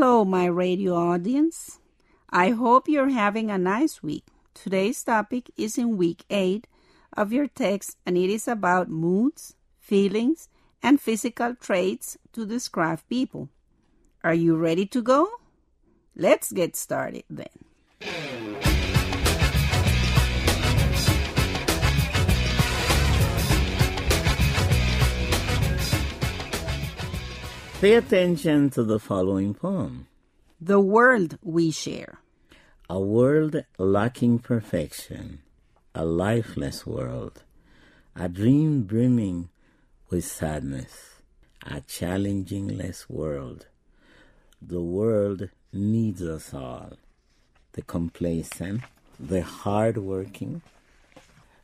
Hello, my radio audience. I hope you're having a nice week. Today's topic is in week 8 of your text, and it is about moods, feelings, and physical traits to describe people. Are you ready to go? Let's get started then. Pay attention to the following poem. The world we share. A world lacking perfection, a lifeless world, a dream brimming with sadness, a challengingless world. The world needs us all the complacent, the hardworking,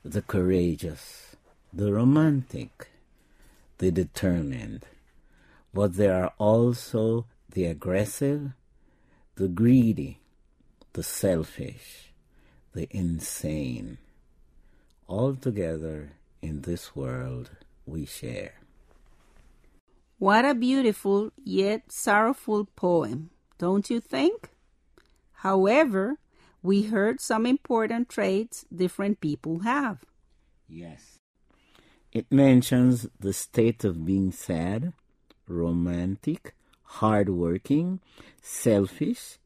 the courageous, the romantic, the determined. But there are also the aggressive, the greedy, the selfish, the insane. All together in this world we share. What a beautiful yet sorrowful poem, don't you think? However, we heard some important traits different people have. Yes. It mentions the state of being sad, romantic, hardworking, selfish,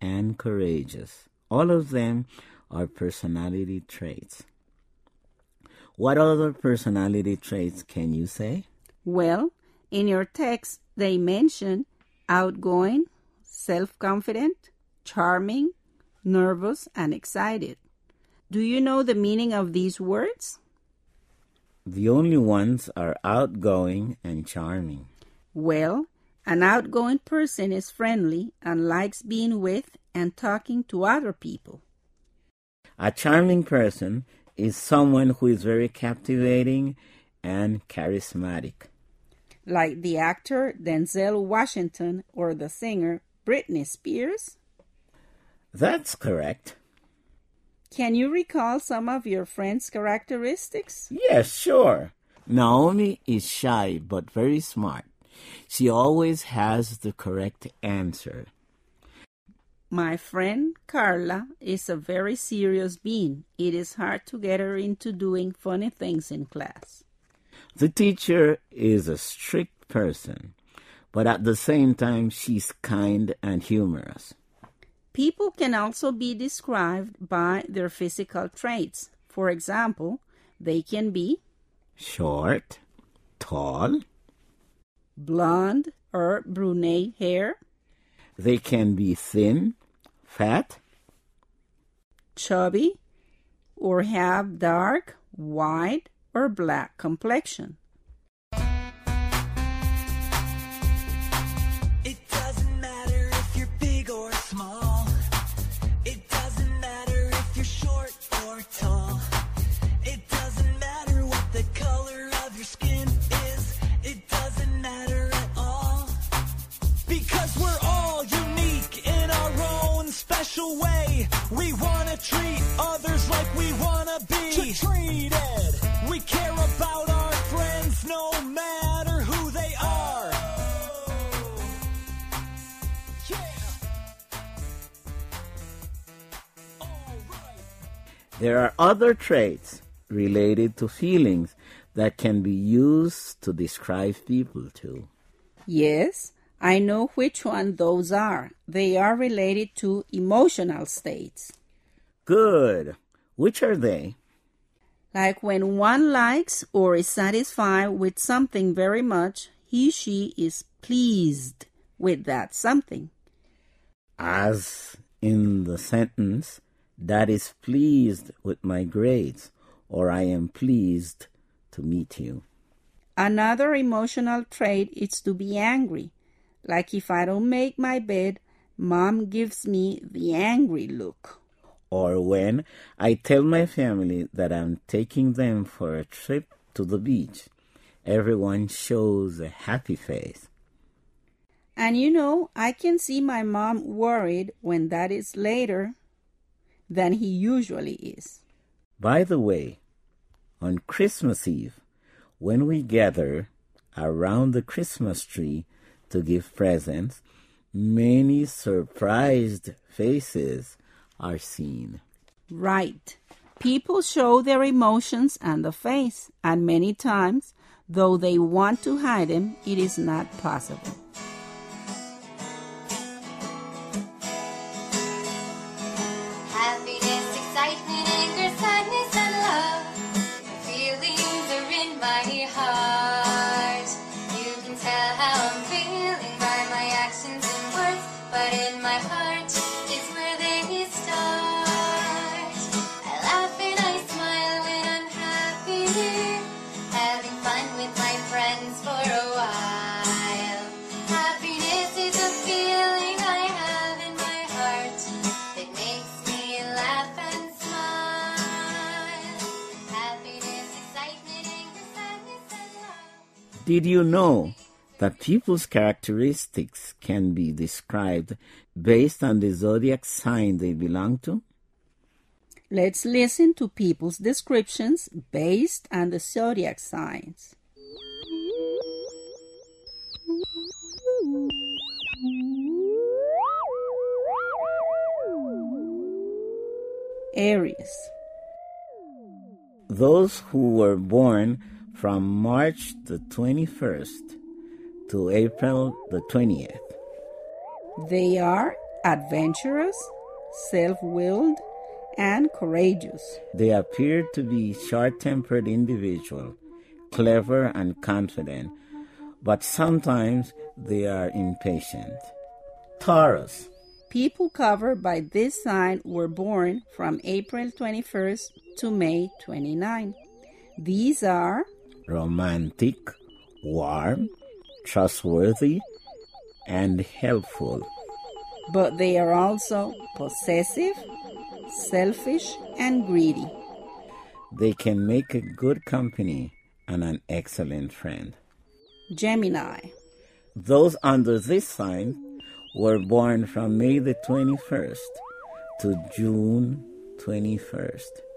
and courageous. All of them are personality traits. What other personality traits can you say? Well, in your text, they mention outgoing, self confident, charming, nervous, and excited. Do you know the meaning of these words? The only ones are outgoing and charming. Well, an outgoing person is friendly and likes being with and talking to other people. A charming person is someone who is very captivating and charismatic. Like the actor Denzel Washington or the singer Britney Spears? That's correct. Can you recall some of your friend's characteristics? Yes, sure. Naomi is shy but very smart. She always has the correct answer. My friend Carla is a very serious being. It is hard to get her into doing funny things in class. The teacher is a strict person, but at the same time, she's kind and humorous. People can also be described by their physical traits. For example, they can be Short, tall, blonde or brunette hair, they can be thin, fat, chubby, or have dark, white, or black complexion. There are other traits related to feelings that can be used to describe people too. Yes, I know which one those are. They are related to emotional states. Good. Which are they? Like when one likes or is satisfied with something very much, he she is pleased with that something. As in the sentence, that is pleased with my grades, or I am pleased to meet you. Another emotional trait is to be angry, Like if I don't make my bed, mom gives me the angry look. Or when I tell my family that I'm taking them for a trip to the beach, everyone shows a happy face. And you know, I can see my mom worried when that is later than he usually is. By the way, on Christmas Eve, when we gather around the Christmas tree to give presents, many surprised faces are seen. Right. People show their emotions on the face, and many times, though they want to hide them, it is not possible. Did you know that people's characteristics can be described based on the zodiac sign they belong to? Let's listen to people's descriptions based on the zodiac signs. Aries. Those who were born from March the 21st to April the 20th. They are adventurous, self willed, and courageous. They appear to be short tempered individuals, clever and confident, but sometimes they are impatient. Taurus. People covered by this sign were born from April 21st to May 29. These are romantic, warm, trustworthy, and helpful. but they are also possessive, selfish, and greedy. They can make a good company and an excellent friend. Gemini. Those under this sign were born from May the 21st to June 21st.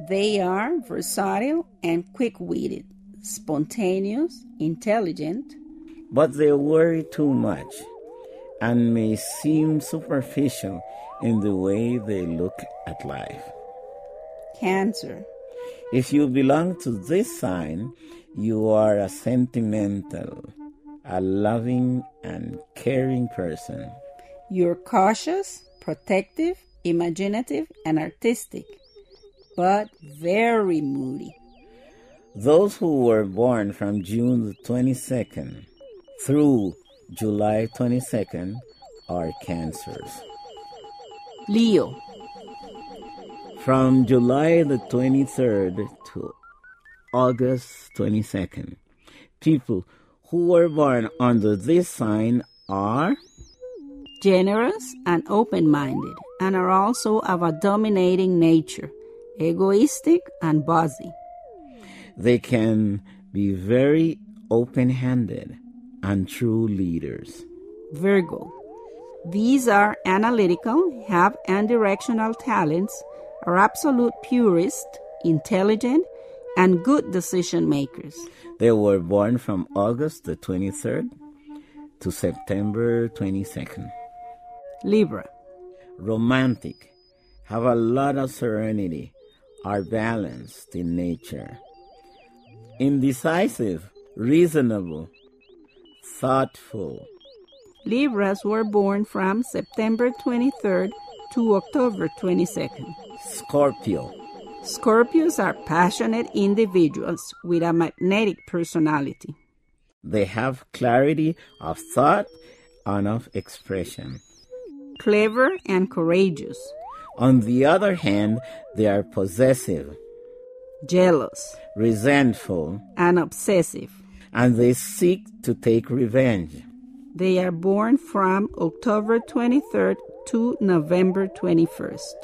They are versatile and quick witted, spontaneous, intelligent, But they worry too much and may seem superficial in the way they look at life. Cancer. If you belong to this sign, you are a sentimental, a loving, and caring person. You're cautious, protective, imaginative, and artistic, but very moody. Those who were born from June the 22nd through July 22nd are cancers. Leo. From July the 23rd to August 22nd, people who were born under this sign are Generous and open minded, and are also of a dominating nature, egoistic and bossy. they can be very open-handed and true leaders. Virgo. These are analytical, have and directional talents, are absolute purists, intelligent, and good decision makers. They were born from August the 23rd to September 22nd. Libra. Romantic, have a lot of serenity, are balanced in nature. Indecisive, reasonable, thoughtful. Libras were born from September 23rd to October 22nd. Scorpio, Scorpios are passionate individuals with a magnetic personality. they have clarity of thought and of expression. Clever and courageous, On the other hand, they are possessive, jealous, resentful, and obsessive. and they seek to take revenge. They are born from October 23rd to November 21st.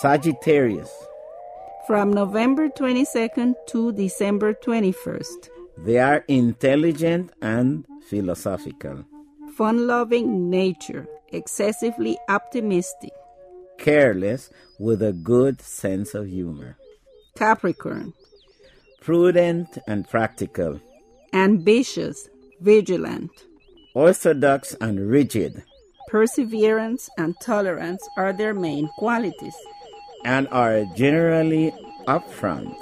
Sagittarius. From November 22nd to December 21st. They are intelligent and philosophical, Fun loving nature, excessively optimistic. Careless with a good sense of humor, Capricorn. prudent and practical, Ambitious, vigilant. orthodox and rigid, Perseverance and tolerance are their main qualities. and are generally upfront.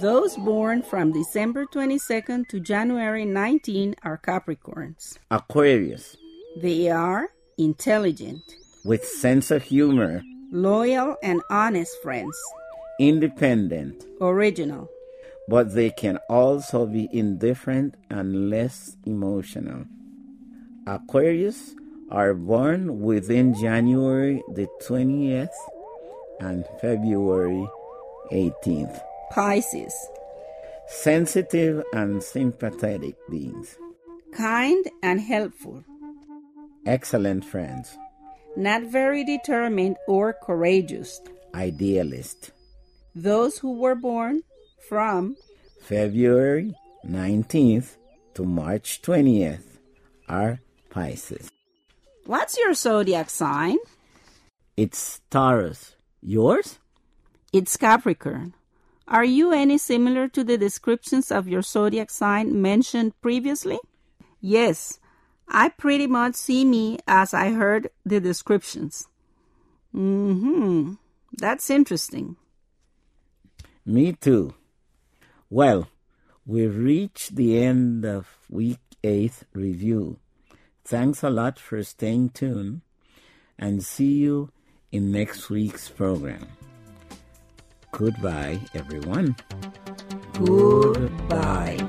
Those born from December 22nd to January 19 are Capricorns. Aquarius, They are intelligent, with sense of humor, loyal, and honest friends. independent, Original. but they can also be indifferent and less emotional. Aquarius are born within January the 20th and February 18th. Pisces. Sensitive and sympathetic beings, Kind and helpful. excellent friends, Not very determined or courageous. idealist. Those who were born from February 19th to March 20th are Pisces. What's your zodiac sign? It's Taurus. Yours? It's Capricorn. Are you any similar to the descriptions of your zodiac sign mentioned previously? Yes, I pretty much see me as I heard the descriptions. Hmm, that's interesting. Me too. Well, we've reached the end of week 8 review. Thanks a lot for staying tuned and see you in next week's program. Goodbye, everyone. Goodbye.